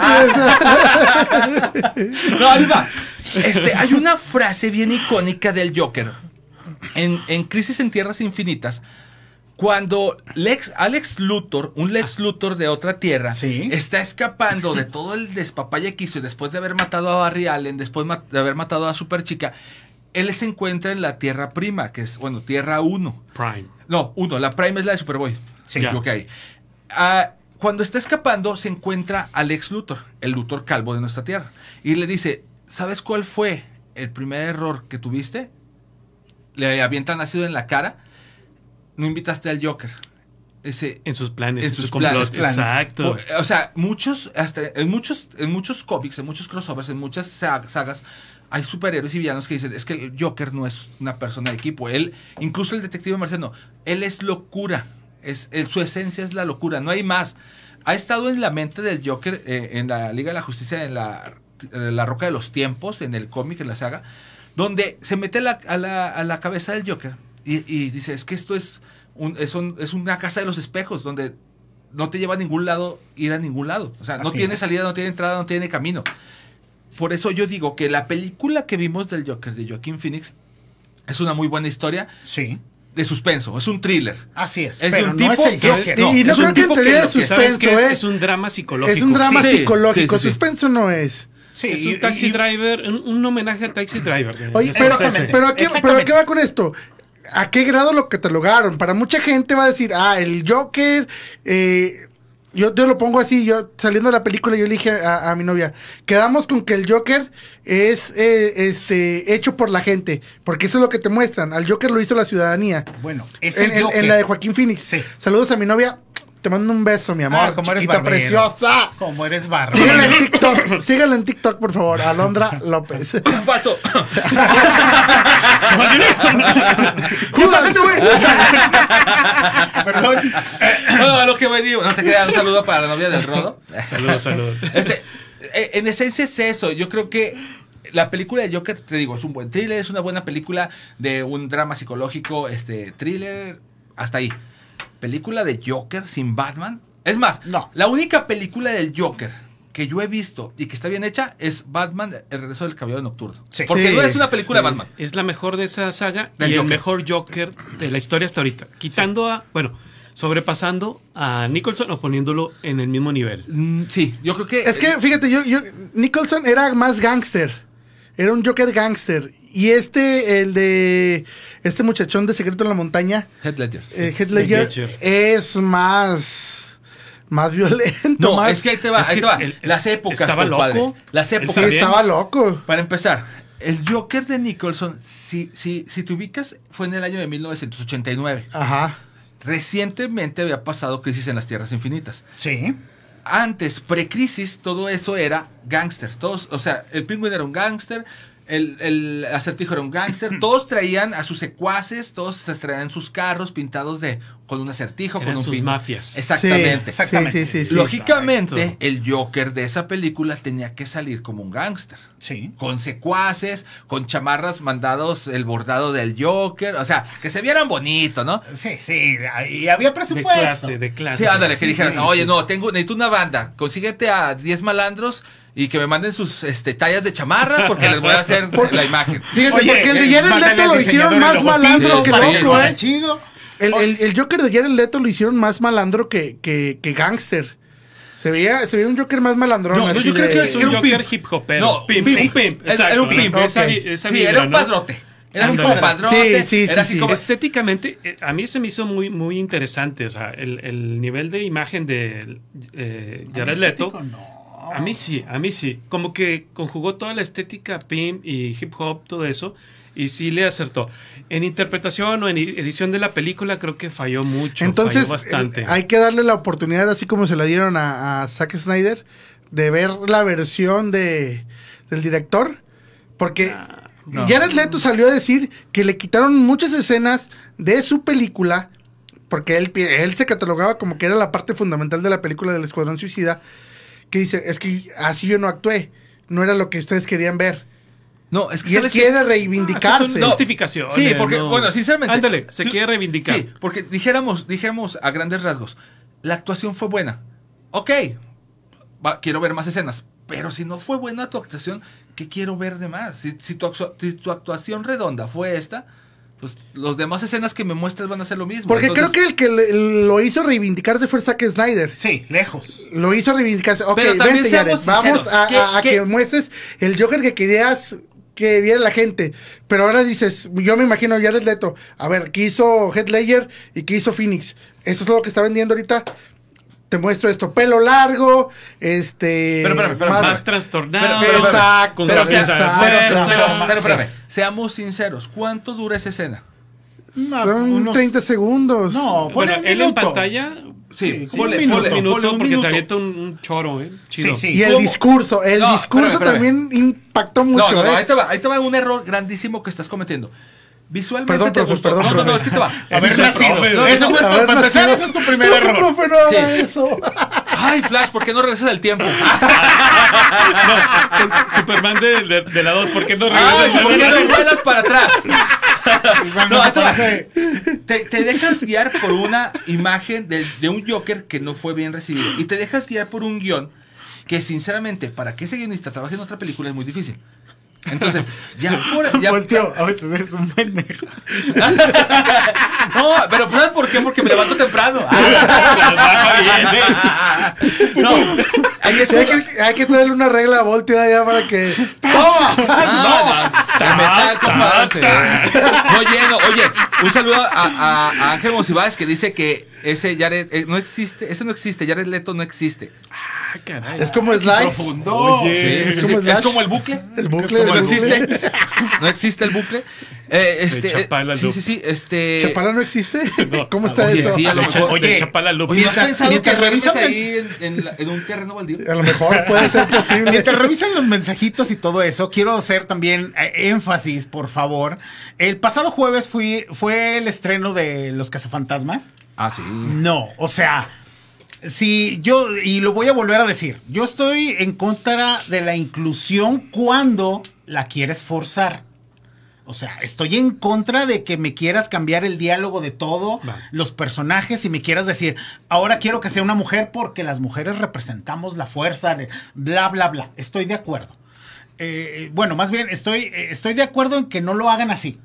No, va. Este, hay una frase bien icónica del Joker. En, en Crisis en Tierras Infinitas, cuando Lex, Alex Luthor, un Lex Luthor de otra tierra, Sí. está escapando de todo el despapalle que hizo y después de haber matado a Barry Allen, después de haber matado a Superchica, él se encuentra en la Tierra Prima, que es, bueno, Tierra 1. Prime. No, uno, la Prime es la de Superboy. Sí. lo que hay. Ah, cuando está escapando, se encuentra al ex Luthor, el Luthor calvo de nuestra tierra. Y le dice: ¿Sabes cuál fue el primer error que tuviste? Le avientan ácido en la cara. No invitaste al Joker. Ese, En sus planes, en en, sus sus planes. Exacto. o sea, muchos, hasta en muchos, en muchos cómics, en muchos crossovers, en muchas sag- sagas, hay superhéroes y villanos que dicen, es que el Joker no es una persona de equipo. Él, incluso el detective Marciano, él es locura. Es, él- su esencia es la locura, no hay más. Ha estado en la mente del Joker eh, en la Liga de la Justicia, en la, eh, la Roca de los Tiempos, en el cómic, en la saga, donde se mete la- a, la, a la cabeza del Joker y, y dice, es que esto es, un- es, un- es una casa de los espejos, donde no te lleva a ningún lado ir a ningún lado. O sea, no tiene es. salida, no tiene entrada, no tiene camino. Por eso yo digo que la película que vimos del Joker de Joaquín Phoenix es una muy buena historia Sí, de suspenso, es un thriller. así es. Es de un no tipo es el que- Joker. no, y no es un creo que entraría que de lo que- ¿Sabes suspenso, es? ¿eh? Es un drama psicológico. Es un drama Sí, psicológico. sí, sí, sí. Suspenso no es. Sí, Es y- un taxi y- driver, un, un homenaje a Taxi Driver. Oye, pero, pero, ¿a qué, pero ¿a Exactamente. qué va con esto? ¿A qué grado lo catalogaron? Para mucha gente va a decir, ah, el Joker, eh, yo te lo pongo así, yo saliendo de la película yo le dije a, a mi novia, quedamos con que el Joker es eh, este hecho por la gente, porque eso es lo que te muestran, al Joker lo hizo la ciudadanía. Bueno, es En, el en- Joker. en la de Joaquín Phoenix. Sí. Saludos a mi novia, te mando un beso, mi amor, Ah, como eres barbero. preciosa. Como eres barro. Síganla en TikTok, síganla en TikTok, por favor, Alondra López. Falso. <laughs> Judas, Perdón. bueno, a lo que voy digo, no te creas, un saludo para la novia del Rodo. Saludos, saludos. Este, eh, en esencia es eso. Yo creo que la película de Joker, te digo, es un buen thriller, es una buena película de un drama psicológico, este, thriller, hasta ahí. Película de Joker sin Batman. Es más, No. la única película del Joker que yo he visto y que está bien hecha es Batman, El regreso del caballero nocturno. Sí. Porque Sí, no es una película sí. de Batman. Es la mejor de esa saga Del y el Joker. mejor Joker de la historia hasta ahorita. Quitando a, bueno, sobrepasando a Nicholson o poniéndolo en el mismo nivel. Mm, sí, yo creo que... Es que, fíjate, yo, yo, Nicholson era más gángster. Era un Joker gángster. Y este, el de este muchachón de Secreto en la Montaña, Heath Ledger. eh, Ledger, Ledger. es más, más violento. No, más, es que ahí te va, es ahí que te va. el- Las épocas, estaba compadre. loco. Las Sí, épocas. Bien. estaba loco. Para empezar, el Joker de Nicholson, si, si, si te ubicas, fue en el año de 1989. Ajá. Recientemente había pasado Crisis en las Tierras Infinitas. Sí. Antes, pre-crisis, todo eso era gángster. Todos, o sea, el pingüino era un gángster, el, el acertijo era un gángster, <clears throat> todos traían a sus secuaces, todos se traían sus carros pintados de con un acertijo, Eran con un sus pin. mafias. Exactamente. Sí, sí, sí, sí. Lógicamente, Exacto. el Joker de esa película tenía que salir como un gángster. Sí. Con secuaces, con chamarras mandados el bordado del Joker. O sea, que se vieran bonito, ¿no? Sí, sí. Y había De presupuesto. clase, de clase. Sí, ándale, que sí, dijeran, sí, oye, sí. no, tengo, necesito una banda, consíguete a 10 malandros y que me manden sus este, tallas de chamarra porque les voy a hacer <laughs> la imagen. Fíjate, Oye, porque el de Jared Leto lo hicieron más malandro que loco, ¿eh? chido. El, el- el Joker de Jared Leto lo hicieron más malandro que, que, que gángster. Se veía, se veía un Joker más malandrón. No, así yo creo de- que Es un Era un Joker pimp. hip hopero. No, pimp, sí. un pimp. Era- exacto, era un pimp, Esa, ok. esa Sí, vibra, era un ¿no? padrote. Era así Ándale. como padrote. Sí, sí, era sí, así sí. como... Estéticamente, eh, a mí se me hizo muy, muy interesante. O sea, el, el nivel de imagen de eh, Jared Leto. No. A mí sí, a mí sí. Como que conjugó toda la estética pimp y hip hop, todo eso. Y sí le acertó. En interpretación o en edición de la película creo que falló mucho. Entonces, falló bastante. hay que darle la oportunidad, así como se la dieron a, a Zack Snyder, de ver la versión de, del director. Porque no. Jared Leto salió a decir que le quitaron muchas escenas de su película, porque él, él se catalogaba como que era la parte fundamental de la película del Escuadrón Suicida, que dice, es que así yo no actué, no era lo que ustedes querían ver. No, es que Y él quiere Ah, reivindicarse. son justificaciones, Sí, porque, no. bueno, sinceramente. Ándale, se sí, quiere reivindicar. Sí, porque dijéramos, dijéramos a grandes rasgos, la actuación fue buena. Ok, va, quiero ver más escenas. Pero si no fue buena tu actuación, ¿qué quiero ver de más? Si, si tu, actua- si tu actuación redonda fue esta, pues los demás escenas que me muestres van a ser lo mismo. Porque Entonces- creo que el que le- lo hizo reivindicarse fue Zack Snyder. Sí, lejos. Lo hizo reivindicarse. Ok, Pero también vente, Jared. seamos Vamos sinceros. a, ¿Qué- a- que muestres el Joker que querías que viera la gente. Pero ahora dices, yo me imagino a Jared Leto. A ver, ¿qué hizo Ledger y qué hizo Phoenix? Esto es lo que está vendiendo ahorita. Te muestro esto, pelo largo, este... Pero, espérame, espérame, Más trastornado. Pero, pero, Exacto, pero, pero, espérame, seamos sinceros, ¿cuánto dura esa escena? No, Son unos- 30 segundos. No, Bueno, un él en pantalla. Sí, sí, ponle, un minuto, ponle, Un minuto ponle un porque minuto. se avienta un, un choro, ¿eh? Chido. Sí, sí. Y el ¿Cómo? discurso, el No, discurso espérame, espérame. también impactó mucho, no, no, no, ¿eh? ahí te va, ahí te va un error grandísimo que estás cometiendo. Visualmente Perdón, te profe, gustó. perdón, no, no, es que te va. Haber nacido. ese fue, Haber para empezar, nacido. ese es tu primer <laughs> No, error. profe, no haga Sí. eso. Ay, Flash, ¿por qué no regresas al tiempo? No, Superman de, de- de la 2, ¿por qué no Ay, regresas? ¿por qué no <laughs> vuelas para atrás? <laughs> No, te dejas guiar por una imagen de, de un Joker que no fue bien recibido. Y te dejas guiar por un guion que, sinceramente, para que ese guionista trabaje en otra película es muy difícil. Entonces, <laughs> ya por. Ya, Volteo, a veces es un pendejo. <laughs> no, pero ¿sabes por qué? Porque me levanto temprano. <laughs> no, ahí es Sí, hay, que, hay que traerle una regla a Voltio ya para que. ¡Toma! No, de metal, compadre. No lleno. Oye, un saludo a, a- a Ángel Monsiváis que dice que ese Jared eh, no existe, ese no existe, Jared Leto no existe. Ah, caray. Es como Slide. Profundo. Oye. es Sí, como sí, Slash. es como el bucle. El bucle, No existe. bucle. <laughs> No existe el bucle. Eh, este, De Chapala eh, sí, Loop. sí, sí. Este. ¿Chapala no existe? <laughs> ¿Cómo está Oye, eso? sí, a lo mejor. Oye, Chapala Loop. Oye, ¿no has Mientras- pensado que revisan ahí en, en la- en un terreno baldío? A lo mejor puede ser <laughs> posible. Mientras revisan los mensajitos y todo eso, quiero hacer también eh, énfasis, por favor. El pasado jueves fui, fue el estreno de Los Cazafantasmas. Ah, sí. No, o sea, si yo, y lo voy a volver a decir, yo estoy en contra de la inclusión cuando la quieres forzar. O sea, estoy en contra de que me quieras cambiar el diálogo de todo, los personajes, y me quieras decir, ahora quiero que sea una mujer porque las mujeres representamos la fuerza, de bla, bla, bla. Estoy de acuerdo. Eh, bueno, más bien, estoy, eh, estoy de acuerdo en que no lo hagan así.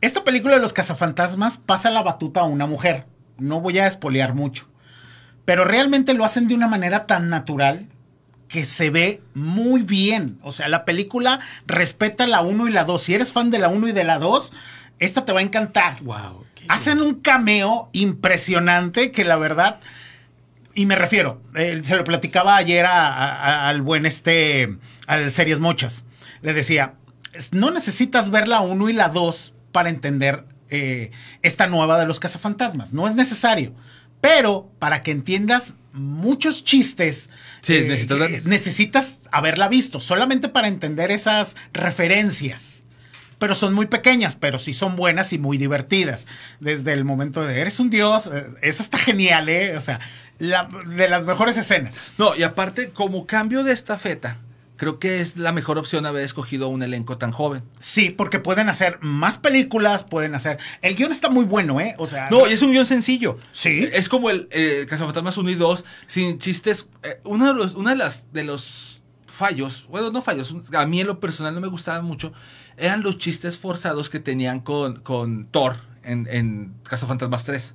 Esta película de los cazafantasmas pasa la batuta a una mujer. No voy a espolear mucho. Pero realmente lo hacen de una manera tan natural que se ve muy bien. O sea, la película respeta la 1 y la 2. Si eres fan de la 1 y de la 2, esta te va a encantar. Wow. Hacen un cameo impresionante que la verdad, y me refiero, eh, se lo platicaba ayer a- a- al buen este, al Series Mochas. Le decía, "Es- no necesitas ver la 1 y la 2 para entender eh, esta nueva de los cazafantasmas. No es necesario. Pero para que entiendas muchos chistes, Sí, que- verlos. necesitas haberla visto, solamente para entender esas referencias. pero son muy pequeñas, pero sí son buenas y muy divertidas. Desde el momento de eres un dios, eh, esa está genial, ¿eh? O sea, la- de las mejores escenas. No, y aparte, como cambio de estafeta, creo que es la mejor opción haber escogido un elenco tan joven. Sí, porque pueden hacer más películas, pueden hacer. El guion está muy bueno, ¿eh? O sea. No, es un guion sencillo. Sí. Es como el eh, Cazafantasmas 1 y 2, sin chistes. eh, uno de los, una de las de los fallos, bueno, no fallos, a mí en lo personal no me gustaban mucho, eran los chistes forzados que tenían con, con Thor en, en Cazafantasmas 3.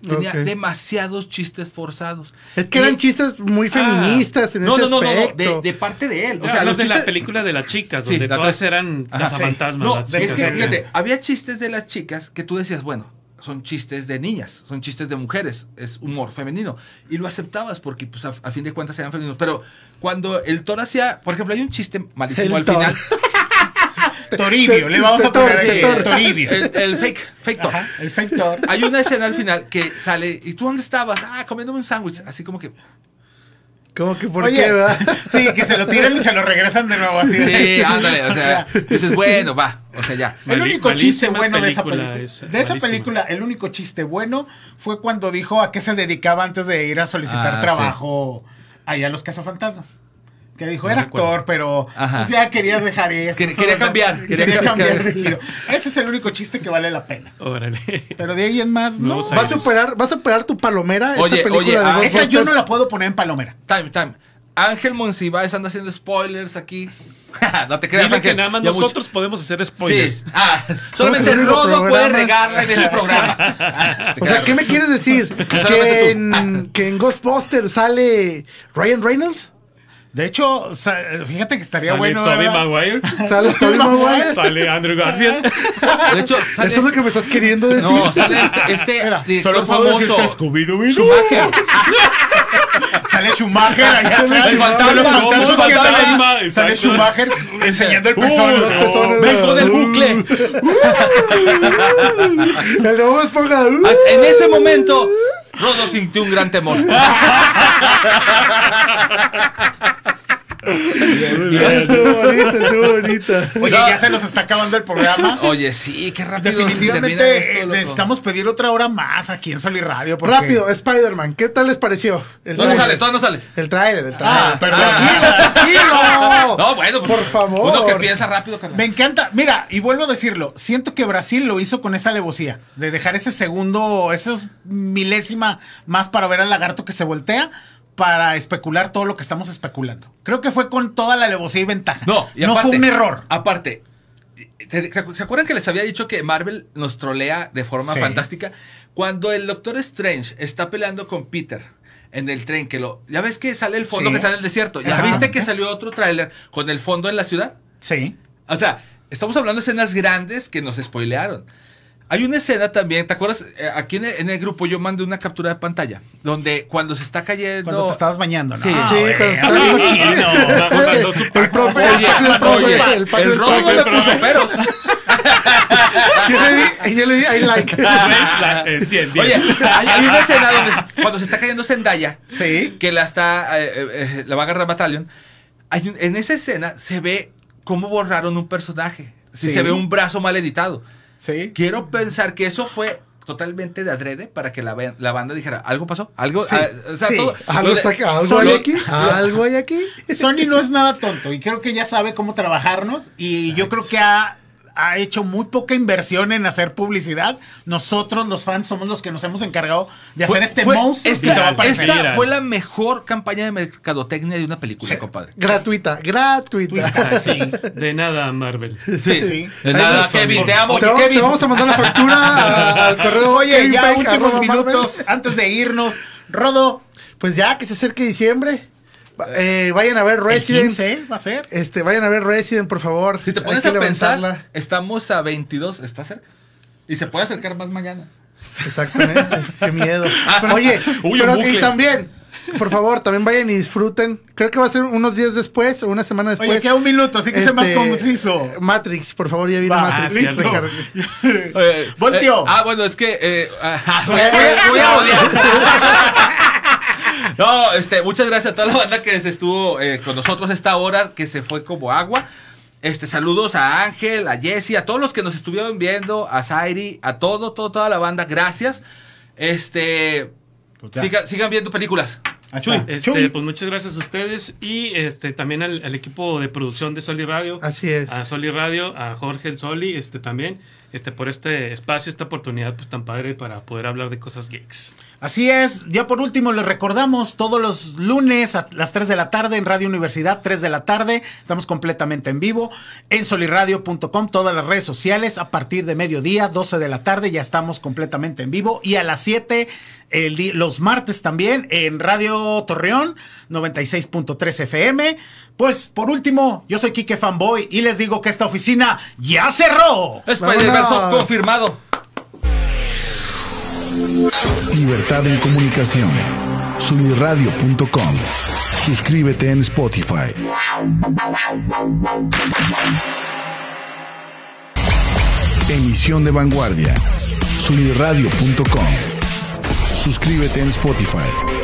Tenía demasiados chistes forzados. Es que Y eran es- chistes muy feministas en no, ese no, no, no, de, de parte de él. O sea, los los de la chistes- película de las chicas, Sí, donde la todas eran Ajá, cazafantasmas. No, las es que, fíjate, había chistes de las chicas que tú decías, bueno, son chistes de niñas, son chistes de mujeres, es humor femenino. Y lo aceptabas porque, pues, a, a fin de cuentas eran femeninos. Pero cuando el Thor hacía, por ejemplo, hay un chiste malísimo El al Thor. final. <laughs> Toribio, le vamos a poner aquí. Toribio. El, el fake, fake Thor. Ajá, el fake Thor. Hay una escena al final que sale, ¿y tú dónde estabas? Ah, comiéndome un sándwich. Así como que, ¿Cómo que por Oye, qué, verdad? Sí, que se lo tiran y se lo regresan de nuevo así. sí, ándale, o sea, dices, bueno, va, o sea, ya. El único chiste bueno de esa película esa, de esa película, el único chiste bueno fue cuando dijo a qué se dedicaba antes de ir a solicitar Ah, trabajo allá a los cazafantasmas. Que dijo, No era recuerdo. actor, pero pues, ya quería dejar eso. Quería- cambiar, Quería, quería cambiar cambiar. de giro. <laughs> Ese es el único chiste que vale la pena. Órale. Pero de ahí en más, no. ¿Vas a superar, vas a superar tu palomera? Oye, esta película oye, de ah, Esta yo no la puedo poner en palomera. Time, time. Ángel Monsiváis anda haciendo spoilers aquí. <laughs> no te creas, Dile que nada más Ya mucho. nosotros podemos hacer spoilers. Sí. Ah, solamente Rodo puede regarla en este programa. <laughs> Ah, O sea, ¿qué me quieres decir? ¿Que en, que en Ghostbusters sale Ryan Reynolds? De hecho, fíjate que estaría Sale bueno. Tobey ¿verdad? Maguire. <laughs> ¿Sale Tobey Maguire? Sale Andrew Garfield. De hecho, sale ¿Eso es lo que me estás queriendo decir? No, sale este, este <laughs> Mira, director solo famoso. decirte Scooby-Doo. Schumacher. <laughs> Sale Schumacher allá ahí. fantasma, Sale. Schumacher enseñando el Uh, pezón. los pezones. Vengo del bucle. El de Bob Esponja. ¡uh! En ese momento, Rodo sintió un gran temor. <laughs> Estuvo bonita, estuvo bonita. Oye, ya se nos está acabando el programa. Oye, sí, qué rápido. Definitivamente esto, eh, necesitamos pedir otra hora más aquí en Sol y Radio. porque- Rápido, Spider-Man, ¿qué tal les pareció? El tráiler. sale, todavía no sale. El trailer, el Ah, trailer. perdón. Tranquilo, tranquilo. No, bueno, pues, Por favor. Uno que piensa rápido, carnal. Me encanta, mira, y vuelvo a decirlo, siento que Brasil lo hizo con esa alevosía, de dejar ese segundo, esa milésima más para ver al lagarto que se voltea, para especular todo lo que estamos especulando. Creo que fue con toda la alevosía y ventaja. No, y no fue un error. Aparte, ¿te- ¿se acuerdan que les había dicho que Marvel nos trolea de forma Sí. fantástica? Cuando el Doctor Strange está peleando con Peter en el tren, que lo. Ya ves que sale el fondo Sí. que está en el desierto. ¿Ya viste que salió otro tráiler con el fondo en la ciudad? Sí. O sea, estamos hablando de escenas grandes que nos spoilearon. Hay una escena también, ¿te acuerdas? Eh, aquí en el, en el grupo yo mandé una captura de pantalla, donde cuando se está cayendo... Cuando te estabas bañando, ¿no? Sí. Sí, güey, cuando eso estabas- chino. Mandó su El profe, Oye, el profe, oye, el padre el del robo no profe. le puso peros. <laughs> Yo le di, yo le di, I like. <laughs> Eh, 100, 10. Oye, hay, hay una escena donde cuando se está cayendo Zendaya, Sí. que la está, eh, eh, la va a agarrar Battalion, hay un- en esa escena se ve cómo borraron un personaje. Sí. Sí. Se ve un brazo mal editado. Sí. Quiero pensar que eso fue totalmente de adrede para que la, banda dijera, ¿algo pasó? ¿Algo? Sí, Ah, o sea, sí. todo- Algo, de- está aquí, algo hay aquí. Algo hay aquí. Sony no es nada tonto y creo que ya sabe cómo trabajarnos y yo creo que ha, ha hecho muy poca inversión en hacer publicidad. Nosotros los fans somos los que nos hemos encargado de hacer Fue- este fue- monstruo esta, y se va a aparecer. esta Mira. fue la mejor campaña de mercadotecnia de una película, Sí. compadre. Gratuita, gratuita. Ah, sí, de nada, Marvel. Sí. Sí. De nada, Kevin, te amo, Te, Kevin. te vamos a mandar la factura <laughs> al correo. Oye, Kevin ya últimos Marvel. minutos antes de irnos. Rodo, Pues ya que se acerque diciembre, eh, vayan a ver el Resident. 15 va a ser. Este, vayan a ver Resident, por favor. Si te pones a pensar, estamos a 22, está cerca. Y se puede acercar más mañana. Exactamente. <laughs> Qué miedo. Oye, Uy, pero y también, por favor, también vayan y disfruten. Creo que va a ser unos días después o una semana después. Oye, queda un minuto, así que sea más Este, conciso. Matrix, por favor, ya vino Va, Matrix. listo. Ricardo. <laughs> Eh, Voltio. eh, ah, bueno, es que. eh, ajá, <laughs> voy, a- voy a odiar. <laughs> No, este, muchas gracias a toda la banda que se estuvo eh, con nosotros esta hora, que se fue como agua. Este, saludos a Ángel, a Jesse, a todos los que nos estuvieron viendo, a Zairi, a todo, todo, toda la banda. Gracias. Este, Pues siga- sigan viendo películas. Chuy. Este, Chuy. pues muchas gracias a ustedes y este también al, al equipo de producción de Soli Radio. Así es. A Soli Radio, a Jorge el Soli, este también, este por este espacio, esta oportunidad pues tan padre para poder hablar de cosas geeks. Así es, ya por último les recordamos todos los lunes a las 3 de la tarde en Radio Universidad, 3 de la tarde, estamos completamente en vivo en soliradio.com, todas las redes sociales a partir de mediodía, 12 de la tarde ya estamos completamente en vivo y a las 7 el los martes también en Radio Torreón 96.3 FM. Pues por último, yo soy Kike Fanboy y les digo que esta oficina ya cerró. Spider-Verse confirmado. Libertad en comunicación. Soliradio.com. Suscríbete en Spotify. Emisión de vanguardia. Soliradio.com. Suscríbete en Spotify.